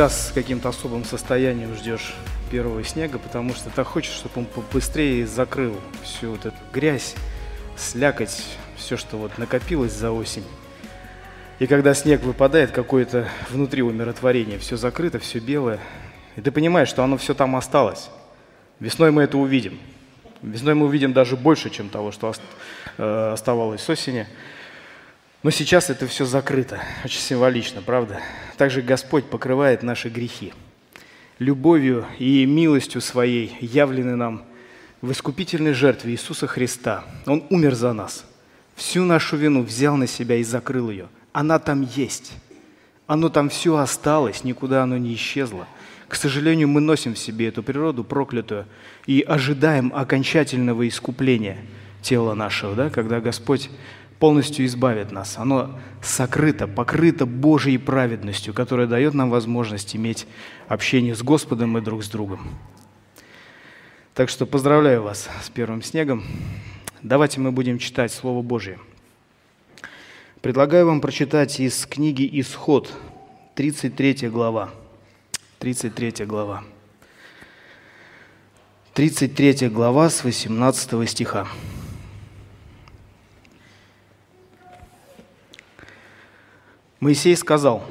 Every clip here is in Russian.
всегда с каким-то особым состоянием ждешь первого снега, потому что так хочешь, чтобы он побыстрее закрыл всю вот эту грязь, слякоть, все, что вот накопилось за осень. И когда снег выпадает, какое-то внутри умиротворение, все закрыто, все белое, и ты понимаешь, что оно все там осталось. Весной мы это увидим. Весной мы увидим даже больше, чем того, что э, оставалось с осени. Но сейчас это все закрыто. Очень символично, правда? Также Господь покрывает наши грехи. Любовью и милостью своей явлены нам в искупительной жертве Иисуса Христа. Он умер за нас. Всю нашу вину взял на себя и закрыл ее. Она там есть. Оно там все осталось, никуда оно не исчезло – к сожалению, мы носим в себе эту природу проклятую и ожидаем окончательного искупления тела нашего, да, когда Господь полностью избавит нас. Оно сокрыто, покрыто Божьей праведностью, которая дает нам возможность иметь общение с Господом и друг с другом. Так что поздравляю вас с первым снегом. Давайте мы будем читать Слово Божье. Предлагаю вам прочитать из книги «Исход», 33 глава. 33 глава. 33 глава с 18 стиха. Моисей сказал,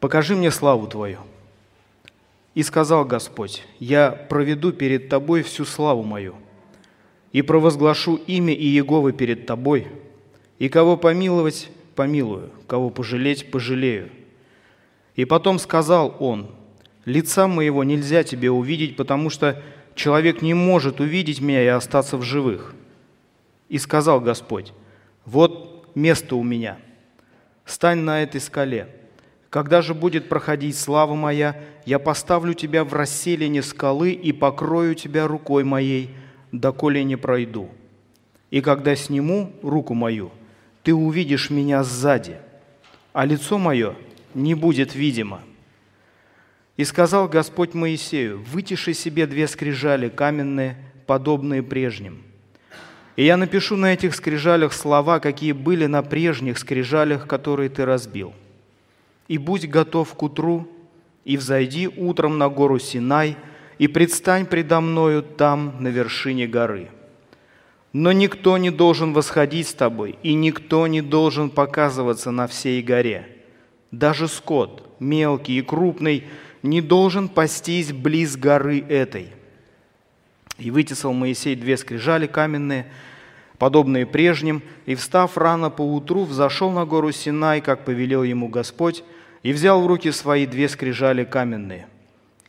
«Покажи мне славу Твою». И сказал Господь, «Я проведу перед Тобой всю славу мою, и провозглашу имя Иеговы перед Тобой, и кого помиловать, помилую, кого пожалеть, пожалею, и потом сказал он, «Лица моего нельзя тебе увидеть, потому что человек не может увидеть меня и остаться в живых». И сказал Господь, «Вот место у меня, стань на этой скале. Когда же будет проходить слава моя, я поставлю тебя в расселине скалы и покрою тебя рукой моей, доколе не пройду. И когда сниму руку мою, ты увидишь меня сзади, а лицо мое не будет видимо. И сказал Господь Моисею, вытиши себе две скрижали каменные, подобные прежним. И я напишу на этих скрижалях слова, какие были на прежних скрижалях, которые ты разбил. И будь готов к утру, и взойди утром на гору Синай, и предстань предо мною там, на вершине горы. Но никто не должен восходить с тобой, и никто не должен показываться на всей горе – даже скот, мелкий и крупный, не должен пастись близ горы этой. И вытесал Моисей две скрижали каменные, подобные прежним, и, встав рано поутру, взошел на гору Синай, как повелел ему Господь, и взял в руки свои две скрижали каменные.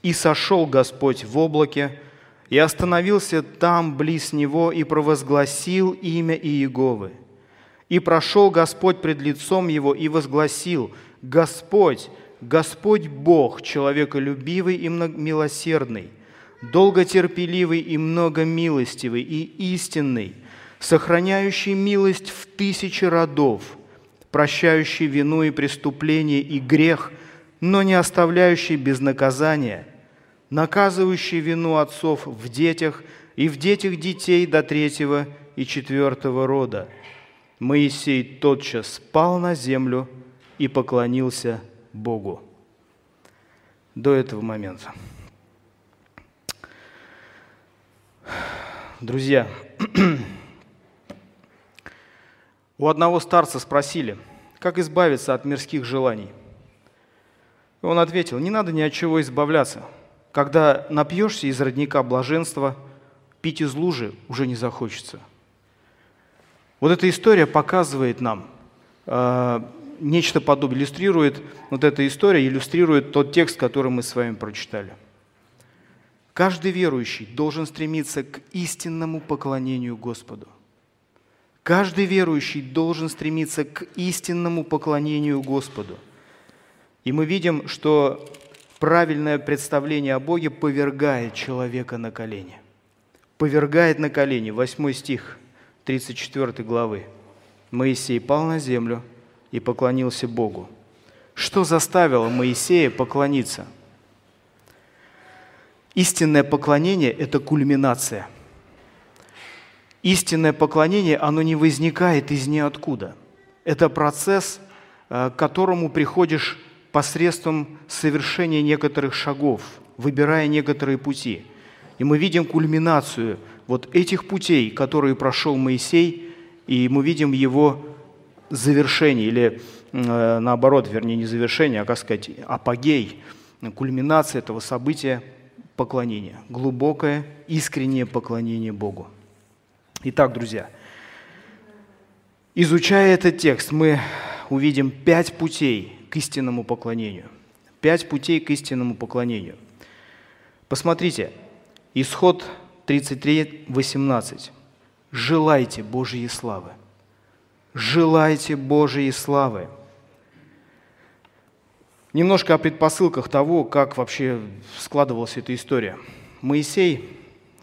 И сошел Господь в облаке, и остановился там, близ него, и провозгласил имя Иеговы. И прошел Господь пред лицом его и возгласил – Господь, Господь Бог, человеколюбивый и милосердный, долготерпеливый и многомилостивый и истинный, сохраняющий милость в тысячи родов, прощающий вину и преступление и грех, но не оставляющий без наказания, наказывающий вину отцов в детях и в детях детей до третьего и четвертого рода. Моисей тотчас спал на землю – и поклонился Богу. До этого момента. Друзья, у одного старца спросили, как избавиться от мирских желаний. И он ответил, не надо ни от чего избавляться. Когда напьешься из родника блаженства, пить из лужи уже не захочется. Вот эта история показывает нам, э, нечто подобное, иллюстрирует, вот эта история иллюстрирует тот текст, который мы с вами прочитали. Каждый верующий должен стремиться к истинному поклонению Господу. Каждый верующий должен стремиться к истинному поклонению Господу. И мы видим, что правильное представление о Боге повергает человека на колени. Повергает на колени. Восьмой стих 34 главы. Моисей пал на землю – и поклонился Богу. Что заставило Моисея поклониться? Истинное поклонение – это кульминация. Истинное поклонение, оно не возникает из ниоткуда. Это процесс, э, к которому приходишь посредством совершения некоторых шагов, выбирая некоторые пути. И мы видим кульминацию вот этих путей, которые прошел Моисей, и мы видим его завершение, или э, наоборот, вернее, не завершение, а, как сказать, апогей, кульминация этого события поклонения, глубокое, искреннее поклонение Богу. Итак, друзья, изучая этот текст, мы увидим пять путей к истинному поклонению. Пять путей к истинному поклонению. Посмотрите, исход 33, 18. «Желайте Божьей славы». «Желайте Божьей славы». Немножко о предпосылках того, как вообще складывалась эта история. Моисей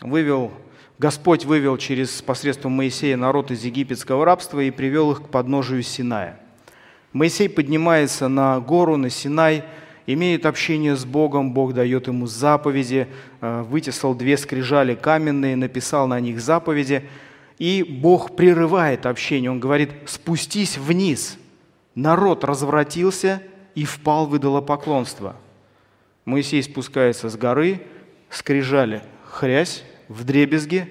вывел, Господь вывел через посредством Моисея народ из египетского рабства и привел их к подножию Синая. Моисей поднимается на гору, на Синай, имеет общение с Богом, Бог дает ему заповеди, э, вытесал две скрижали каменные, написал на них заповеди, и Бог прерывает общение, Он говорит, спустись вниз. Народ развратился и впал в идолопоклонство. Моисей спускается с горы, скрижали хрясь в дребезге,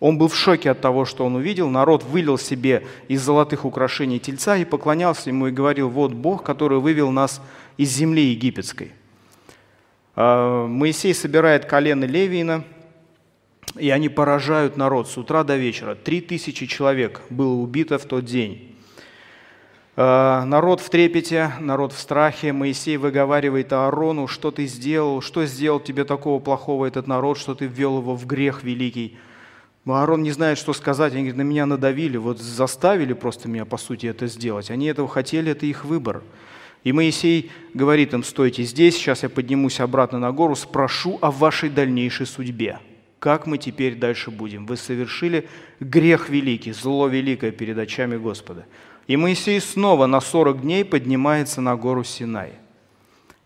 он был в шоке от того, что он увидел. Народ вылил себе из золотых украшений тельца и поклонялся ему и говорил, вот Бог, который вывел нас из земли египетской. А, Моисей собирает колено Левиина, и они поражают народ с утра до вечера. Три тысячи человек было убито в тот день. А, народ в трепете, народ в страхе. Моисей выговаривает Аарону, что ты сделал, что сделал тебе такого плохого этот народ, что ты ввел его в грех великий. Аарон не знает, что сказать. Они говорят, на меня надавили, вот заставили просто меня, по сути, это сделать. Они этого хотели, это их выбор. И Моисей говорит им, стойте здесь, сейчас я поднимусь обратно на гору, спрошу о вашей дальнейшей судьбе. Как мы теперь дальше будем? Вы совершили грех великий, зло великое перед очами Господа. И Моисей снова на 40 дней поднимается на гору Синай.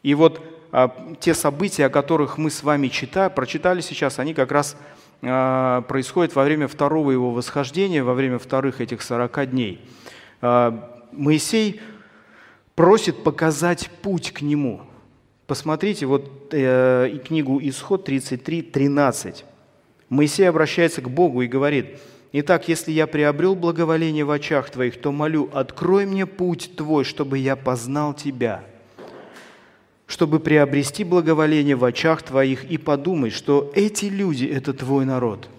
И вот а, те события, о которых мы с вами читали, прочитали сейчас, они как раз а, происходит во время второго его восхождения, во время вторых этих 40 дней. А, Моисей просит показать путь к нему. Посмотрите вот э, книгу Исход 33, 13. Моисей обращается к Богу и говорит, «Итак, если я приобрел благоволение в очах Твоих, то молю, открой мне путь Твой, чтобы я познал Тебя» чтобы приобрести благоволение в очах твоих и подумать, что эти люди – это твой народ.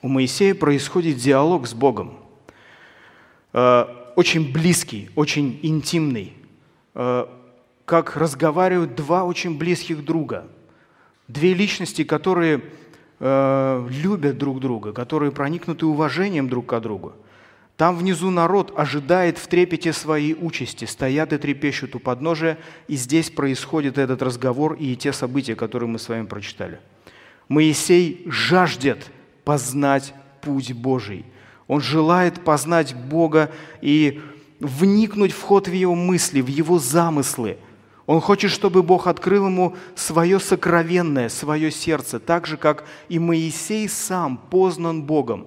У Моисея происходит диалог с Богом, э, очень близкий, очень интимный, э, как разговаривают два очень близких друга, две личности, которые э, любят друг друга, которые проникнуты уважением друг к другу. Там внизу народ ожидает в трепете своей участи, стоят и трепещут у подножия, и здесь происходит этот разговор и те события, которые мы с вами прочитали. Моисей жаждет познать путь Божий. Он желает познать Бога и вникнуть в ход в его мысли, в его замыслы. Он хочет, чтобы Бог открыл ему свое сокровенное, свое сердце, так же, как и Моисей сам познан Богом.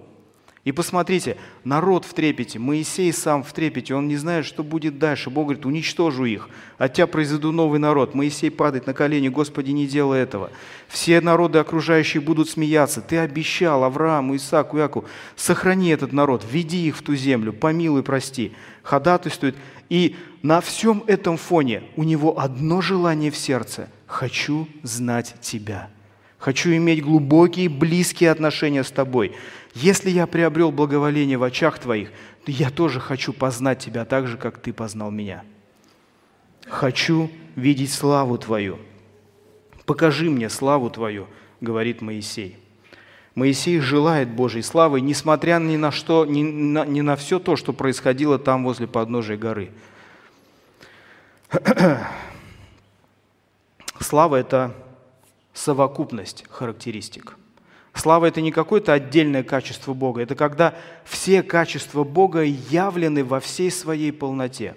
И посмотрите, народ в трепете, Моисей сам в трепете, он не знает, что будет дальше. Бог говорит, уничтожу их, от тебя произведу новый народ. Моисей падает на колени, Господи, не делай этого. Все народы окружающие будут смеяться. Ты обещал Аврааму, Исааку, Яку, сохрани этот народ, веди их в ту землю, помилуй, прости. Ходатайствует. И на всем этом фоне у него одно желание в сердце – «Хочу знать Тебя». Хочу иметь глубокие, близкие отношения с Тобой. Если я приобрел благоволение в очах Твоих, то я тоже хочу познать Тебя так же, как Ты познал меня. Хочу видеть славу Твою. Покажи мне славу Твою, говорит Моисей. Моисей желает Божьей славы, несмотря ни на, что, ни на, ни на все то, что происходило там возле подножия горы. Слава – это совокупность характеристик – Слава – это не какое-то отдельное качество Бога, это когда все качества Бога явлены во всей своей полноте.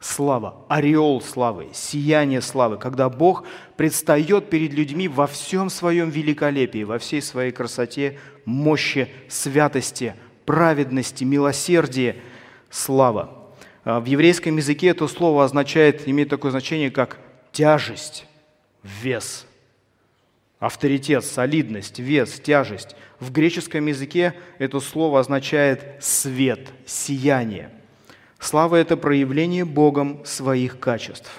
Слава, ореол славы, сияние славы, когда Бог предстает перед людьми во всем своем великолепии, во всей своей красоте, мощи, святости, праведности, милосердии, слава. В еврейском языке это слово означает, имеет такое значение, как тяжесть, вес, авторитет, солидность, вес, тяжесть. В греческом языке это слово означает свет, сияние. Слава – это проявление Богом своих качеств.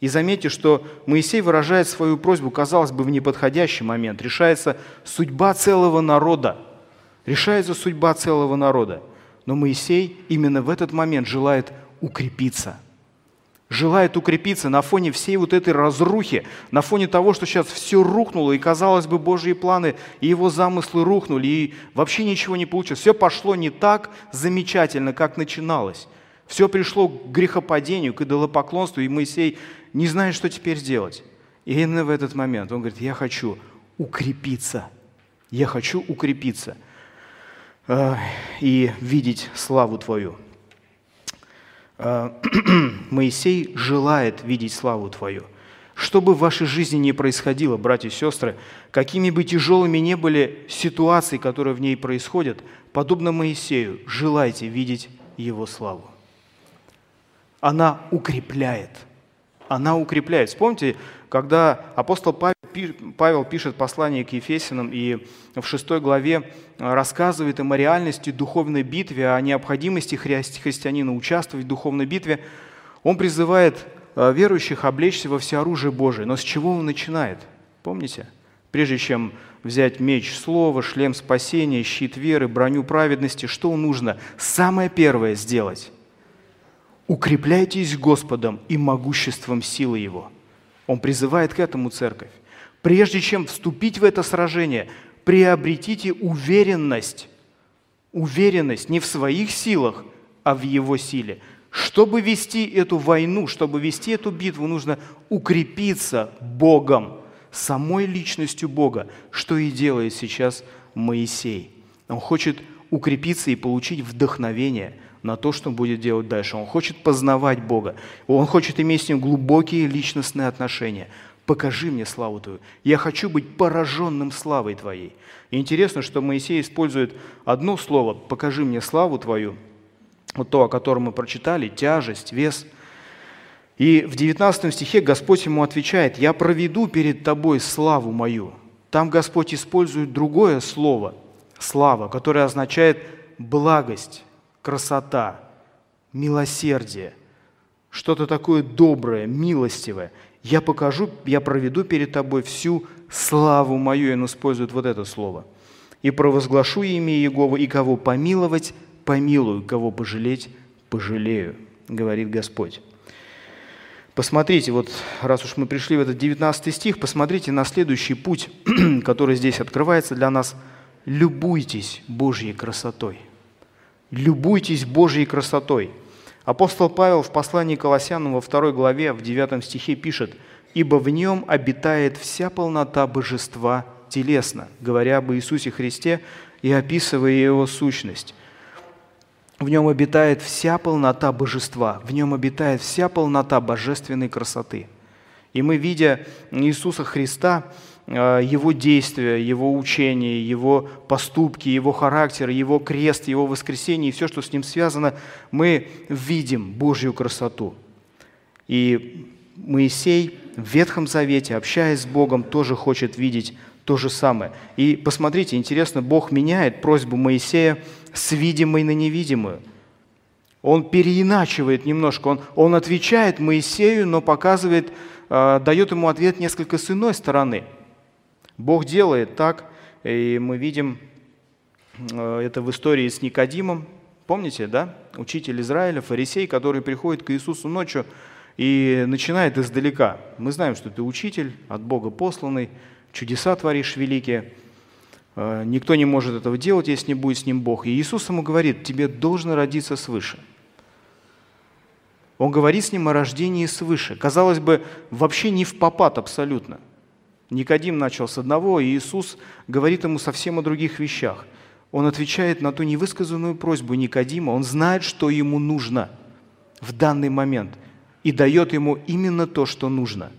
И заметьте, что Моисей выражает свою просьбу, казалось бы, в неподходящий момент. Решается судьба целого народа. Решается судьба целого народа. Но Моисей именно в этот момент желает укрепиться – желает укрепиться на фоне всей вот этой разрухи, на фоне того, что сейчас все рухнуло, и, казалось бы, Божьи планы и его замыслы рухнули, и вообще ничего не получилось. Все пошло не так замечательно, как начиналось. Все пришло к грехопадению, к идолопоклонству, и Моисей не знает, что теперь сделать. И именно в этот момент он говорит, я хочу укрепиться, я хочу укрепиться э, и видеть славу Твою. Э, Моисей желает видеть славу Твою. Что бы в вашей жизни ни происходило, братья и сестры, какими бы тяжелыми ни были ситуации, которые в ней происходят, подобно Моисею, желайте видеть Его славу. Она укрепляет. Она укрепляет. Вспомните, когда апостол Павел пишет послание к Ефесянам и в шестой главе э, рассказывает им о реальности духовной битвы, о необходимости христианина участвовать в духовной битве, он призывает э, верующих облечься во всеоружие Божие. Но с чего он начинает? Помните? Прежде чем взять меч слова, шлем спасения, щит веры, броню праведности, что нужно? Самое первое сделать. Укрепляйтесь Господом и могуществом силы Его – он призывает к этому церковь. Прежде чем вступить в это сражение, приобретите уверенность. Уверенность не в своих силах, а в Его силе. Чтобы вести эту войну, чтобы вести эту битву, нужно укрепиться Богом, самой личностью Бога, что и делает сейчас Моисей. Он хочет укрепиться и получить вдохновение – на то, что он будет делать дальше. Он хочет познавать Бога. Он хочет иметь с Ним глубокие личностные отношения. Покажи мне славу Твою. Я хочу быть пораженным славой Твоей. Интересно, что Моисей использует одно слово «покажи мне славу Твою», вот то, о котором мы прочитали, тяжесть, вес. И в 19 стихе Господь ему отвечает, «Я проведу перед тобой славу мою». Там Господь использует другое слово, слава, которое означает благость, красота, милосердие, что-то такое доброе, милостивое. Я покажу, я проведу перед тобой всю славу мою, и он использует вот это слово. И провозглашу имя Иегова, и кого помиловать, помилую, кого пожалеть, пожалею, говорит Господь. Посмотрите, вот раз уж мы пришли в этот 19 стих, посмотрите на следующий путь, который здесь открывается для нас. Любуйтесь Божьей красотой – любуйтесь Божьей красотой. Апостол Павел в послании к Колоссянам во второй главе, в 9 стихе пишет, «Ибо в нем обитает вся полнота божества телесно», говоря об Иисусе Христе и описывая Его сущность. В нем обитает вся полнота божества, в нем обитает вся полнота божественной красоты. И мы, видя Иисуса Христа, его действия, его учения, его поступки, его характер, его крест, его воскресение и все, что с ним связано, мы видим Божью красоту. И Моисей в Ветхом Завете, общаясь с Богом, тоже хочет видеть то же самое. И посмотрите, интересно, Бог меняет просьбу Моисея с видимой на невидимую. Он переиначивает немножко, он, он отвечает Моисею, но показывает, э, дает ему ответ несколько с иной стороны – Бог делает так, и мы видим э, это в истории с Никодимом. Помните, да? Учитель Израиля, фарисей, который приходит к Иисусу ночью и начинает издалека. Мы знаем, что ты учитель, от Бога посланный, чудеса творишь великие. Э, никто не может этого делать, если не будет с ним Бог. И Иисус ему говорит, тебе должно родиться свыше. Он говорит с ним о рождении свыше. Казалось бы, вообще не в попад абсолютно – Никодим начал с одного, и Иисус говорит ему совсем о других вещах. Он отвечает на ту невысказанную просьбу Никодима, он знает, что ему нужно в данный момент, и дает ему именно то, что нужно.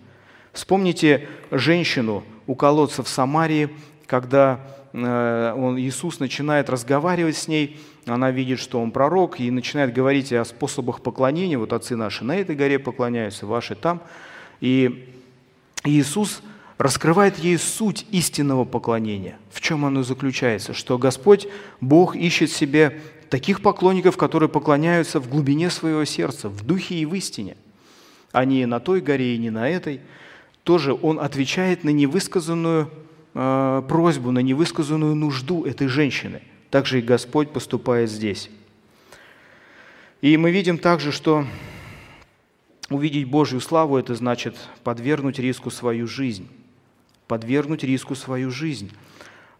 Вспомните женщину у колодца в Самарии, когда э, он, Иисус начинает разговаривать с ней, она видит, что он пророк, и начинает говорить о способах поклонения. Вот отцы наши на этой горе поклоняются, ваши там. И Иисус раскрывает ей суть истинного поклонения. В чем оно заключается? Что Господь, Бог ищет себе таких поклонников, которые поклоняются в глубине своего сердца, в духе и в истине, а не на той горе и не на этой. Тоже Он отвечает на невысказанную э, просьбу, на невысказанную нужду этой женщины. Также и Господь поступает здесь. И мы видим также, что увидеть Божью славу – это значит подвергнуть риску свою жизнь подвергнуть риску свою жизнь.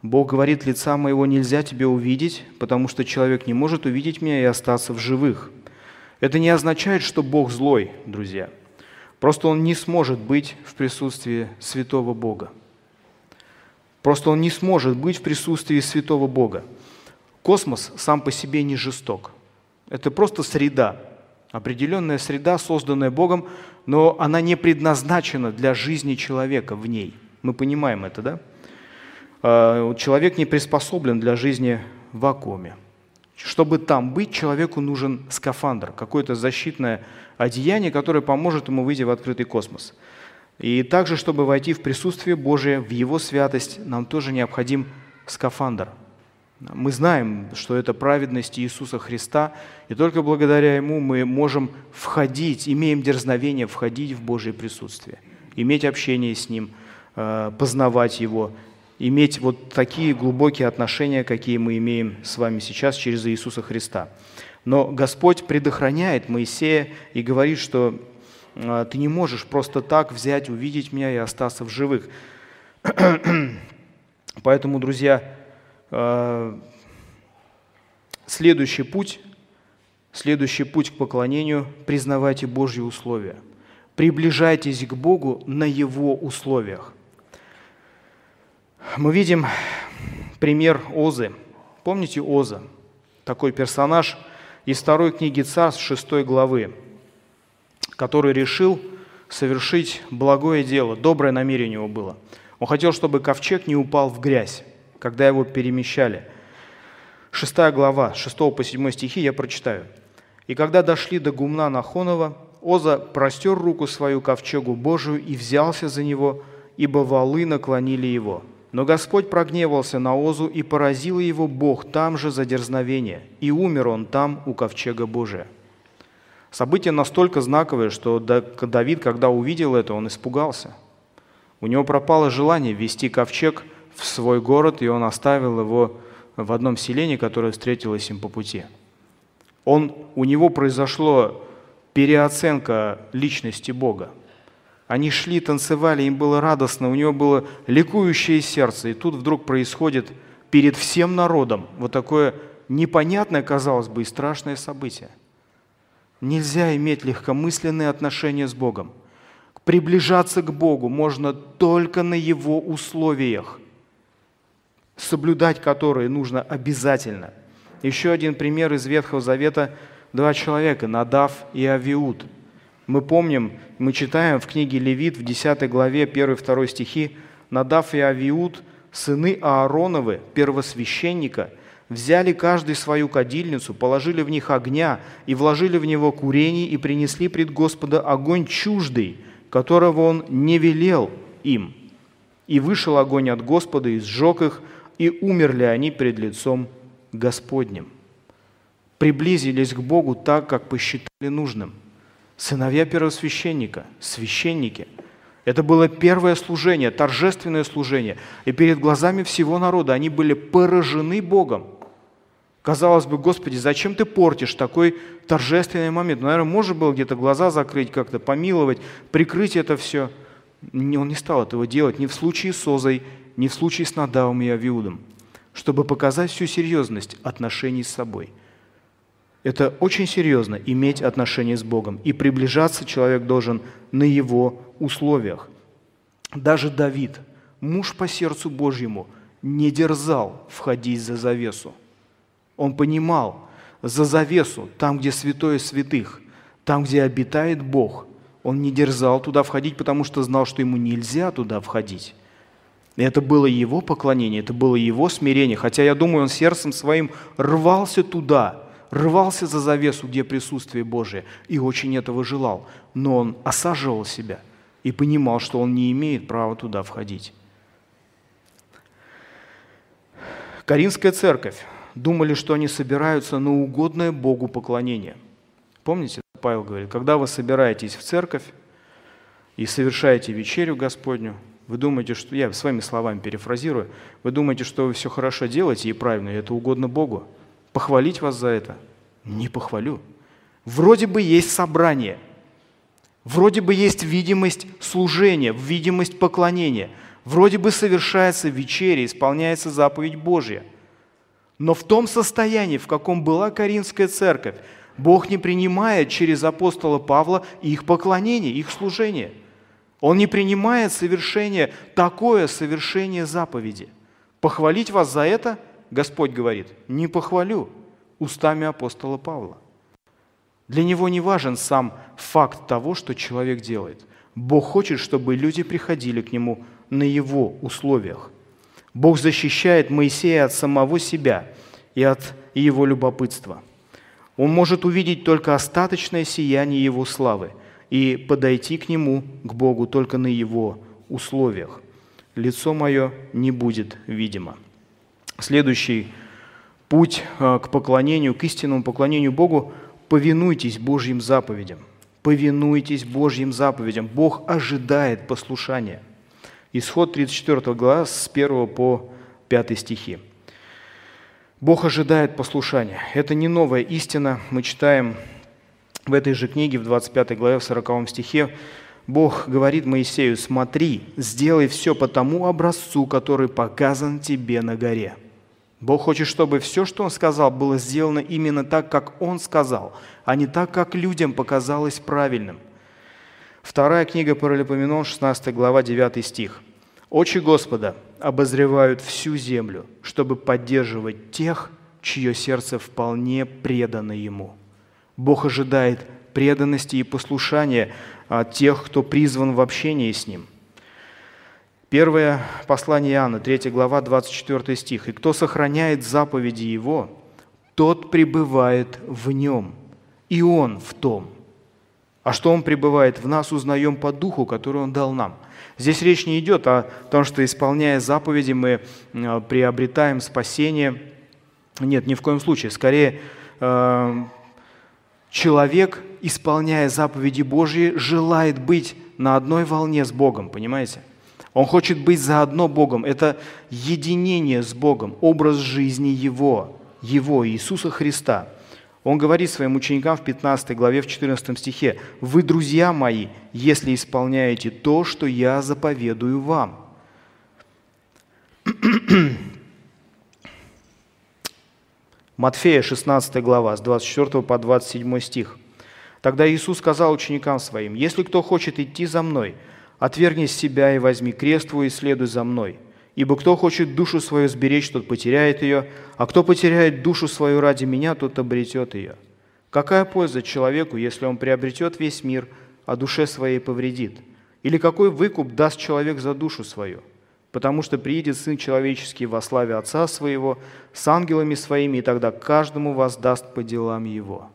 Бог говорит, лица моего нельзя тебе увидеть, потому что человек не может увидеть меня и остаться в живых. Это не означает, что Бог злой, друзья. Просто Он не сможет быть в присутствии святого Бога. Просто Он не сможет быть в присутствии святого Бога. Космос сам по себе не жесток. Это просто среда, определенная среда, созданная Богом, но она не предназначена для жизни человека в ней – мы понимаем это, да? А, человек не приспособлен для жизни в вакууме. Чтобы там быть, человеку нужен скафандр, какое-то защитное одеяние, которое поможет ему выйти в открытый космос. И также, чтобы войти в присутствие Божие, в Его святость, нам тоже необходим скафандр. Мы знаем, что это праведность Иисуса Христа, и только благодаря Ему мы можем входить, имеем дерзновение входить в Божье присутствие, иметь общение с Ним – познавать Его, иметь вот такие глубокие отношения, какие мы имеем с вами сейчас через Иисуса Христа. Но Господь предохраняет Моисея и говорит, что э, ты не можешь просто так взять, увидеть меня и остаться в живых. Поэтому, друзья, э, следующий путь, следующий путь к поклонению – признавайте Божьи условия. Приближайтесь к Богу на Его условиях – мы видим пример Озы. Помните Оза? Такой персонаж из второй книги Царств, шестой главы, который решил совершить благое дело, доброе намерение у него было. Он хотел, чтобы ковчег не упал в грязь, когда его перемещали. Шестая глава, 6 по 7 стихи я прочитаю. «И когда дошли до гумна Нахонова, Оза простер руку свою ковчегу Божию и взялся за него, ибо валы наклонили его. Но Господь прогневался на Озу и поразил его Бог там же за дерзновение, и умер он там у ковчега Божия. Событие настолько знаковое, что Давид, когда увидел это, он испугался. У него пропало желание вести ковчег в свой город, и он оставил его в одном селении, которое встретилось им по пути. Он, у него произошло переоценка личности Бога – они шли, танцевали, им было радостно, у него было ликующее сердце. И тут вдруг происходит перед всем народом вот такое непонятное, казалось бы, и страшное событие. Нельзя иметь легкомысленные отношения с Богом. Приближаться к Богу можно только на Его условиях, соблюдать которые нужно обязательно. Еще один пример из Ветхого Завета. Два человека, Надав и Авиуд – мы помним, мы читаем в книге Левит в 10 главе 1-2 стихи, «Надав и Авиуд, сыны Аароновы, первосвященника, взяли каждый свою кадильницу, положили в них огня и вложили в него курение и принесли пред Господа огонь чуждый, которого он не велел им. И вышел огонь от Господа и сжег их, и умерли они пред лицом Господним. Приблизились к Богу так, как посчитали нужным – сыновья первосвященника, священники. Это было первое служение, торжественное служение. И перед глазами всего народа они были поражены Богом. Казалось бы, Господи, зачем ты портишь такой торжественный момент? Ну, наверное, можно было где-то глаза закрыть, как-то помиловать, прикрыть это все. Он не стал этого делать ни в случае с Озой, ни в случае с Надавом и Авиудом, чтобы показать всю серьезность отношений с собой – это очень серьезно, иметь отношения с Богом. И приближаться человек должен на его условиях. Даже Давид, муж по сердцу Божьему, не дерзал входить за завесу. Он понимал, за завесу, там, где святое святых, там, где обитает Бог, он не дерзал туда входить, потому что знал, что ему нельзя туда входить. И это было его поклонение, это было его смирение. Хотя я думаю, он сердцем своим рвался туда, рвался за завесу, где присутствие Божие, и очень этого желал. Но он осаживал себя и понимал, что он не имеет права туда входить. Каринская церковь думали, что они собираются на угодное Богу поклонение. Помните, Павел говорит, когда вы собираетесь в церковь и совершаете вечерю Господню, вы думаете, что, я своими словами перефразирую, вы думаете, что вы все хорошо делаете и правильно, и это угодно Богу. Похвалить вас за это? Не похвалю. Вроде бы есть собрание, вроде бы есть видимость служения, видимость поклонения, вроде бы совершается вечеря, исполняется заповедь Божья. Но в том состоянии, в каком была Каринская церковь, Бог не принимает через апостола Павла их поклонение, их служение. Он не принимает совершение, такое совершение заповеди. Похвалить вас за это, Господь говорит, не похвалю устами апостола Павла. Для него не важен сам факт того, что человек делает. Бог хочет, чтобы люди приходили к нему на его условиях. Бог защищает Моисея от самого себя и от его любопытства – он может увидеть только остаточное сияние Его славы и подойти к Нему, к Богу, только на Его условиях. Лицо мое не будет видимо. Следующий путь э, к поклонению, к истинному поклонению Богу – повинуйтесь Божьим заповедям. Повинуйтесь Божьим заповедям. Бог ожидает послушания. Исход 34 глава с 1 по 5 стихи. Бог ожидает послушания. Это не новая истина. Мы читаем в этой же книге, в 25 главе, в 40 стихе, Бог говорит Моисею, смотри, сделай все по тому образцу, который показан тебе на горе. Бог хочет, чтобы все, что Он сказал, было сделано именно так, как Он сказал, а не так, как людям показалось правильным. Вторая книга Паралипоменон, 16 глава, 9 стих – Очи Господа обозревают всю землю, чтобы поддерживать тех, чье сердце вполне предано Ему. Бог ожидает преданности и послушания от тех, кто призван в общении с Ним. Первое послание Иоанна, 3 глава, 24 стих. «И кто сохраняет заповеди Его, тот пребывает в Нем, и Он в том». А что Он пребывает в нас, узнаем по Духу, который Он дал нам – Здесь речь не идет о том, что исполняя заповеди мы э, приобретаем спасение. Нет, ни в коем случае. Скорее, э, человек, исполняя заповеди Божьи, желает быть на одной волне с Богом, понимаете? Он хочет быть заодно Богом. Это единение с Богом, образ жизни Его, Его, Иисуса Христа – он говорит своим ученикам в 15 главе, в 14 стихе, «Вы, друзья мои, если исполняете то, что я заповедую вам». Матфея, 16 глава, с 24 по 27 стих. Тогда Иисус сказал ученикам своим, «Если кто хочет идти за Мной, отвергни себя и возьми крест твой и следуй за Мной». Ибо кто хочет душу свою сберечь, тот потеряет ее, а кто потеряет душу свою ради меня, тот обретет ее. Какая польза человеку, если он приобретет весь мир, а душе своей повредит? Или какой выкуп даст человек за душу свою? Потому что приедет Сын Человеческий во славе Отца Своего с ангелами Своими, и тогда каждому воздаст по делам Его.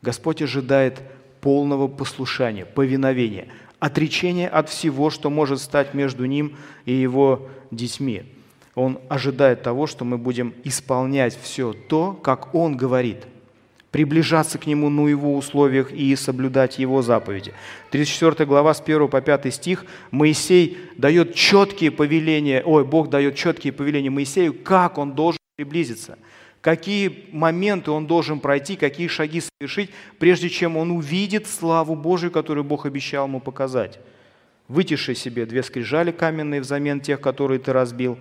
Господь ожидает полного послушания, повиновения – отречение от всего, что может стать между ним и его детьми. Он ожидает того, что мы будем исполнять все то, как Он говорит, приближаться к Нему на Его условиях и соблюдать Его заповеди. 34 глава с 1 по 5 стих Моисей дает четкие повеления, ой, Бог дает четкие повеления Моисею, как он должен приблизиться – какие моменты он должен пройти, какие шаги совершить, прежде чем он увидит славу Божию, которую Бог обещал ему показать. Вытиши себе две скрижали каменные взамен тех, которые ты разбил.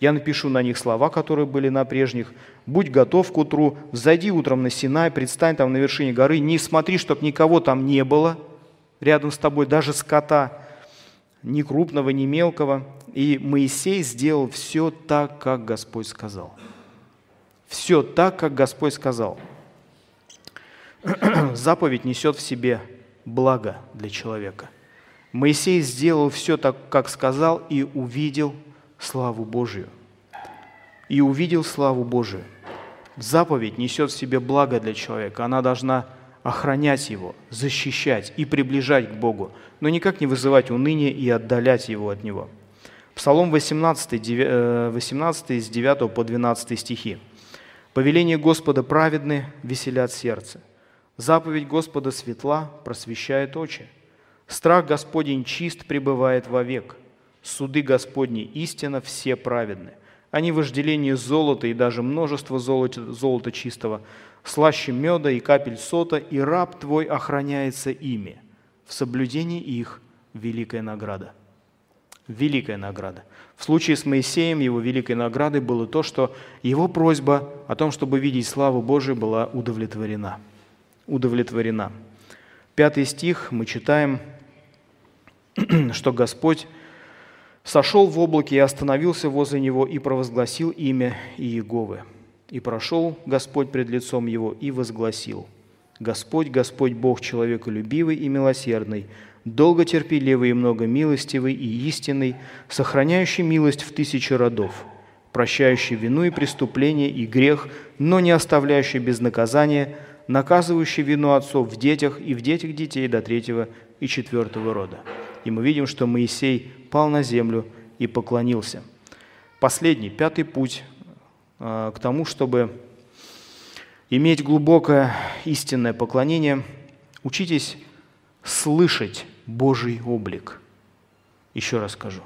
Я напишу на них слова, которые были на прежних. Будь готов к утру, взойди утром на Синай, предстань там на вершине горы, не смотри, чтобы никого там не было рядом с тобой, даже скота, ни крупного, ни мелкого. И Моисей сделал все так, как Господь сказал – все так, как Господь сказал. Заповедь несет в себе благо для человека. Моисей сделал все так, как сказал, и увидел славу Божию. И увидел славу Божию. Заповедь несет в себе благо для человека. Она должна охранять его, защищать и приближать к Богу, но никак не вызывать уныние и отдалять его от Него. Псалом 18, 18 с 9 по 12 стихи. «Повеление Господа праведны, веселят сердце. Заповедь Господа светла, просвещает очи. Страх Господень чист пребывает вовек. Суды Господни истина все праведны. Они вожделение золота и даже множество золота, золота чистого, слаще меда и капель сота, и раб твой охраняется ими. В соблюдении их великая награда. Великая награда. В случае с Моисеем его великой наградой было то, что его просьба о том, чтобы видеть славу Божию, была удовлетворена. Удовлетворена. Пятый стих мы читаем, что Господь сошел в облаке и остановился возле него и провозгласил имя Иеговы. И прошел Господь пред лицом его и возгласил, «Господь, Господь Бог человеколюбивый и милосердный, долготерпеливый и многомилостивый и истинный, сохраняющий милость в тысячи родов, прощающий вину и преступление и грех, но не оставляющий без наказания, наказывающий вину отцов в детях и в детях детей до третьего и четвертого рода». И мы видим, что Моисей пал на землю и поклонился. Последний, пятый путь Э, к тому, чтобы иметь глубокое истинное поклонение, учитесь слышать Божий облик. Еще раз скажу.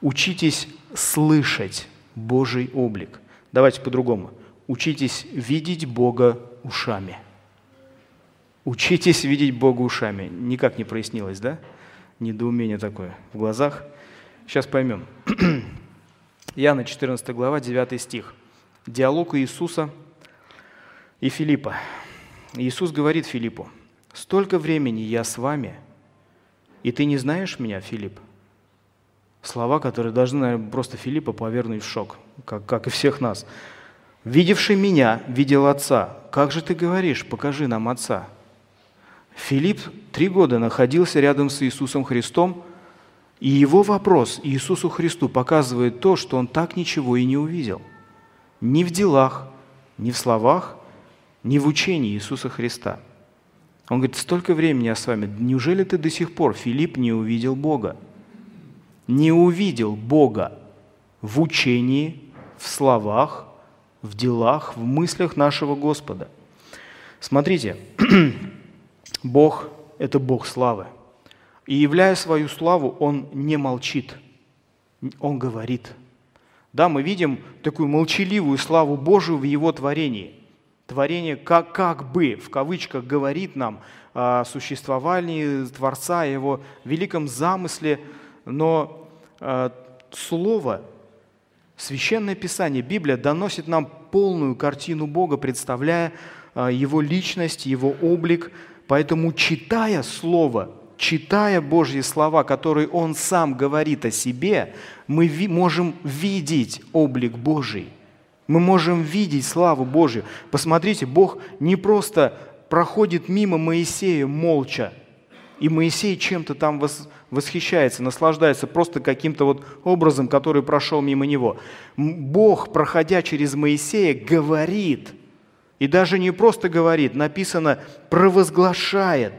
Учитесь слышать Божий облик. Давайте по-другому. Учитесь видеть Бога ушами. Учитесь видеть Бога ушами. Никак не прояснилось, да? Недоумение такое в глазах. Сейчас поймем. Иоанна 14 глава, 9 стих. Диалог Иисуса и Филиппа. Иисус говорит Филиппу, «Столько времени я с вами, и ты не знаешь меня, Филипп?» Слова, которые должны, наверное, просто Филиппа повернуть в шок, как, как и всех нас. «Видевший меня, видел Отца. Как же ты говоришь, покажи нам Отца?» Филипп три года находился рядом с Иисусом Христом, и его вопрос Иисусу Христу показывает то, что он так ничего и не увидел – ни в делах, ни в словах, ни в учении Иисуса Христа. Он говорит, столько времени я с вами, неужели ты до сих пор, Филипп, не увидел Бога? Не увидел Бога в учении, в словах, в делах, в мыслях нашего Господа. Смотрите, Бог – это Бог славы. И являя свою славу, Он не молчит, Он говорит – да, мы видим такую молчаливую славу Божию в Его творении. Творение как, как бы, в кавычках, говорит нам о существовании Творца, о Его великом замысле, но э, Слово, Священное Писание, Библия доносит нам полную картину Бога, представляя э, Его личность, Его облик. Поэтому, читая Слово, читая Божьи слова, которые Он сам говорит о себе, мы можем видеть облик Божий. Мы можем видеть славу Божью. Посмотрите, Бог не просто проходит мимо Моисея молча, и Моисей чем-то там восхищается, наслаждается просто каким-то вот образом, который прошел мимо него. Бог, проходя через Моисея, говорит, и даже не просто говорит, написано «провозглашает»,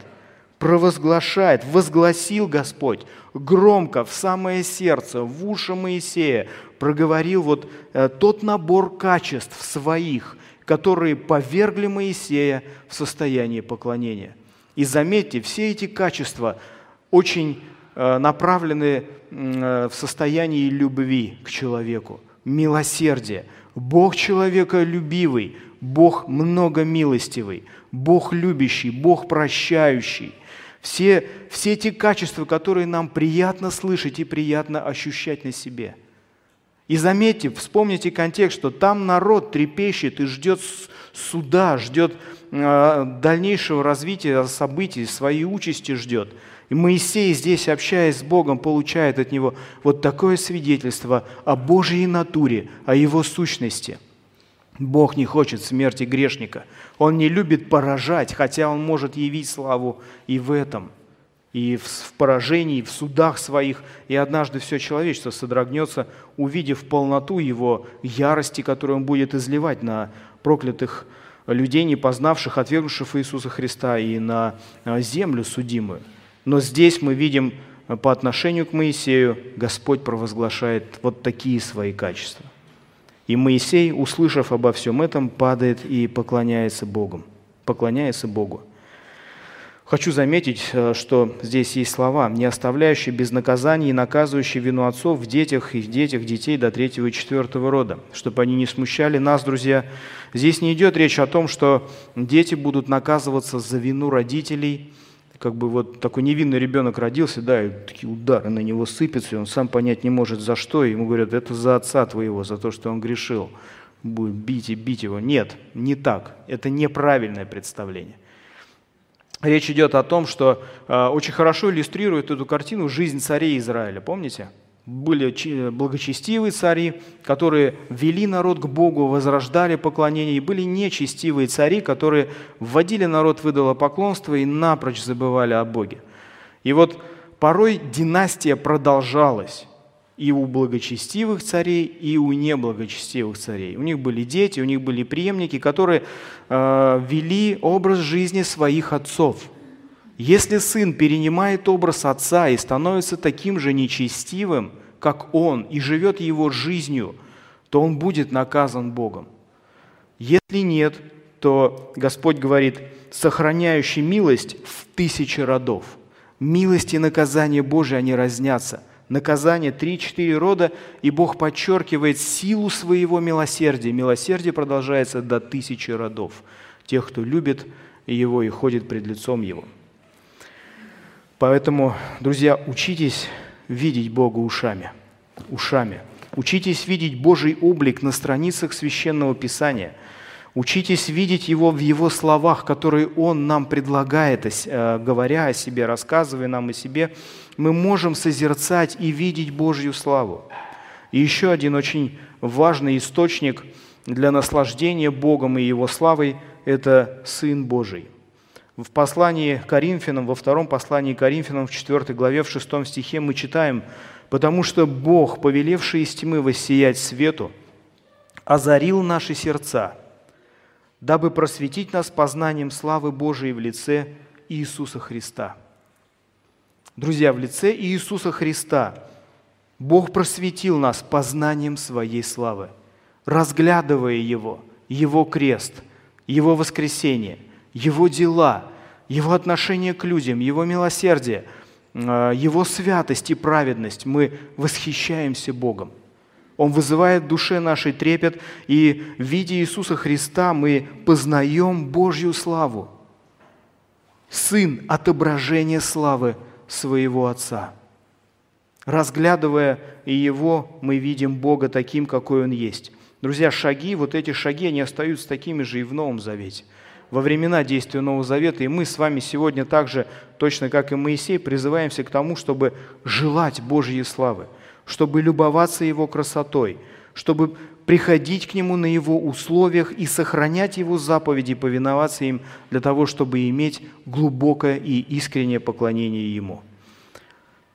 провозглашает, возгласил Господь громко в самое сердце, в уши Моисея, проговорил вот э, тот набор качеств своих, которые повергли Моисея в состояние поклонения. И заметьте, все эти качества очень э, направлены э, в состоянии любви к человеку, милосердие. Бог человека любивый, Бог многомилостивый, Бог любящий, Бог прощающий все, все эти качества, которые нам приятно слышать и приятно ощущать на себе. И заметьте, вспомните контекст, что там народ трепещет и ждет суда, ждет э, дальнейшего развития событий, своей участи ждет. И Моисей здесь, общаясь с Богом, получает от него вот такое свидетельство о Божьей натуре, о его сущности – Бог не хочет смерти грешника. Он не любит поражать, хотя Он может явить славу и в этом. И в, поражении, в судах своих, и однажды все человечество содрогнется, увидев полноту Его ярости, которую Он будет изливать на проклятых людей, не познавших, отвергнувших Иисуса Христа, и на землю судимую. Но здесь мы видим по отношению к Моисею, Господь провозглашает вот такие свои качества. И Моисей, услышав обо всем этом, падает и поклоняется Богу. Поклоняется Богу. Хочу заметить, э, что здесь есть слова, не оставляющие без наказания и наказывающие вину отцов в детях и в детях детей до третьего и четвертого рода, чтобы они не смущали нас, друзья. Здесь не идет речь о том, что дети будут наказываться за вину родителей, как бы вот такой невинный ребенок родился, да, и такие удары на него сыпятся, и он сам понять не может за что, и ему говорят, это за отца твоего, за то, что он грешил, будет бить и бить его. Нет, не так, это неправильное представление. Речь идет о том, что э, очень хорошо иллюстрирует эту картину жизнь царей Израиля. Помните? Были благочестивые цари, которые вели народ к Богу, возрождали поклонение, и были нечестивые цари, которые вводили народ в идолопоклонство и напрочь забывали о Боге. И вот порой династия продолжалась и у благочестивых царей, и у неблагочестивых царей. У них были дети, у них были преемники, которые э, вели образ жизни своих отцов. Если сын перенимает образ отца и становится таким же нечестивым, как он, и живет его жизнью, то он будет наказан Богом. Если нет, то Господь говорит, сохраняющий милость в тысячи родов. Милость и наказание Божие, они разнятся – наказание, три-четыре рода, и Бог подчеркивает силу своего милосердия. Милосердие продолжается до тысячи родов, тех, кто любит Его и ходит пред лицом Его. Поэтому, друзья, учитесь видеть Бога ушами. Ушами. Учитесь видеть Божий облик на страницах Священного Писания – Учитесь видеть Его в Его словах, которые Он нам предлагает, э, говоря о себе, рассказывая нам о себе. Мы можем созерцать и видеть Божью славу. И еще один очень важный источник для наслаждения Богом и Его славой – это Сын Божий. В послании Коринфянам, во втором послании Коринфянам, в 4 главе, в 6 стихе мы читаем «Потому что Бог, повелевший из тьмы воссиять свету, озарил наши сердца – дабы просветить нас познанием славы Божией в лице Иисуса Христа. Друзья, в лице Иисуса Христа Бог просветил нас познанием Своей славы, разглядывая Его, Его крест, Его воскресение, Его дела, Его отношение к людям, Его милосердие, э, Его святость и праведность. Мы восхищаемся Богом – он вызывает в душе нашей трепет, и в виде Иисуса Христа мы познаем Божью славу. Сын – отображение славы своего Отца. Разглядывая Его, мы видим Бога таким, какой Он есть. Друзья, шаги, вот эти шаги, они остаются такими же и в Новом Завете. Во времена действия Нового Завета, и мы с вами сегодня также, точно как и Моисей, призываемся к тому, чтобы желать Божьей славы – чтобы любоваться Его красотой, чтобы приходить к Нему на Его условиях и сохранять Его заповеди, повиноваться им для того, чтобы иметь глубокое и искреннее поклонение Ему.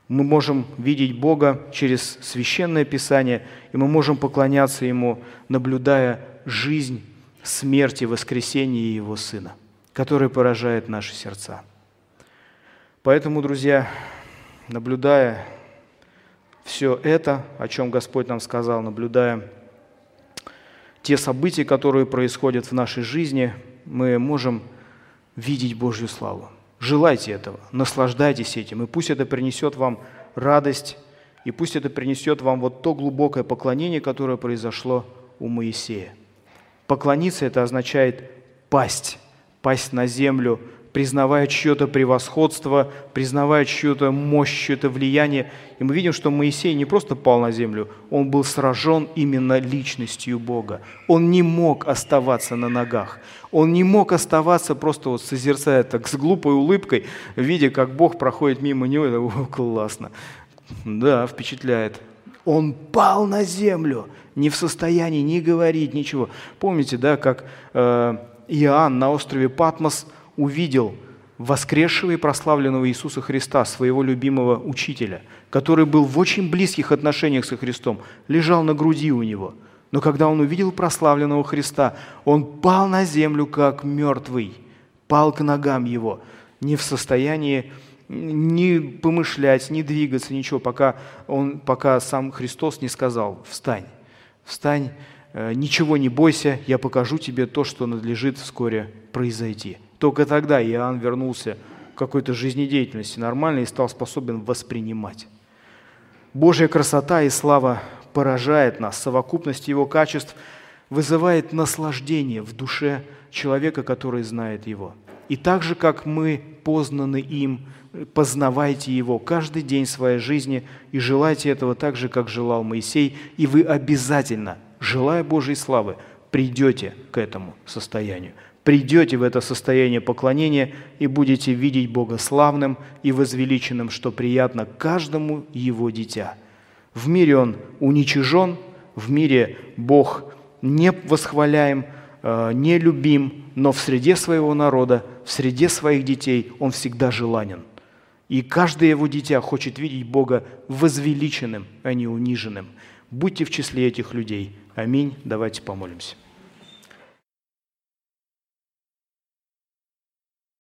Мы можем видеть Бога через Священное Писание, и мы можем поклоняться Ему, наблюдая жизнь, смерть и воскресение Его Сына, который поражает наши сердца. Поэтому, друзья, наблюдая все это, о чем Господь нам сказал, наблюдая те события, которые происходят в нашей жизни, мы можем видеть Божью славу. Желайте этого, наслаждайтесь этим, и пусть это принесет вам радость, и пусть это принесет вам вот то глубокое поклонение, которое произошло у Моисея. Поклониться – это означает пасть, пасть на землю – признавая чье-то превосходство, признавая чью-то мощь, чье-то влияние. И мы видим, что Моисей не просто пал на землю, он был сражен именно личностью Бога. Он не мог оставаться на ногах. Он не мог оставаться просто вот созерцая так с глупой улыбкой, видя, как Бог проходит мимо него. Это о, классно. Да, впечатляет. Он пал на землю, не в состоянии ни говорить, ничего. Помните, да, как э, Иоанн на острове Патмос – увидел воскресшего и прославленного Иисуса Христа, своего любимого учителя, который был в очень близких отношениях со Христом, лежал на груди у него. Но когда он увидел прославленного Христа, он пал на землю, как мертвый, пал к ногам его, не в состоянии ни помышлять, ни двигаться, ничего, пока, он, пока сам Христос не сказал «Встань, встань, ничего не бойся, я покажу тебе то, что надлежит вскоре произойти». Только тогда Иоанн вернулся к какой-то жизнедеятельности нормальной и стал способен воспринимать. Божья красота и слава поражает нас, совокупность его качеств вызывает наслаждение в душе человека, который знает его. И так же, как мы познаны им, познавайте Его каждый день своей жизни и желайте этого так же, как желал Моисей, и вы обязательно, желая Божьей славы, придете к этому состоянию. Придете в это состояние поклонения и будете видеть Бога славным и возвеличенным, что приятно каждому Его дитя. В мире Он уничижен, в мире Бог не восхваляем, э, не любим, но в среде своего народа, в среде своих детей Он всегда желанен – и каждое его дитя хочет видеть Бога возвеличенным, а не униженным. Будьте в числе этих людей. Аминь. Давайте помолимся.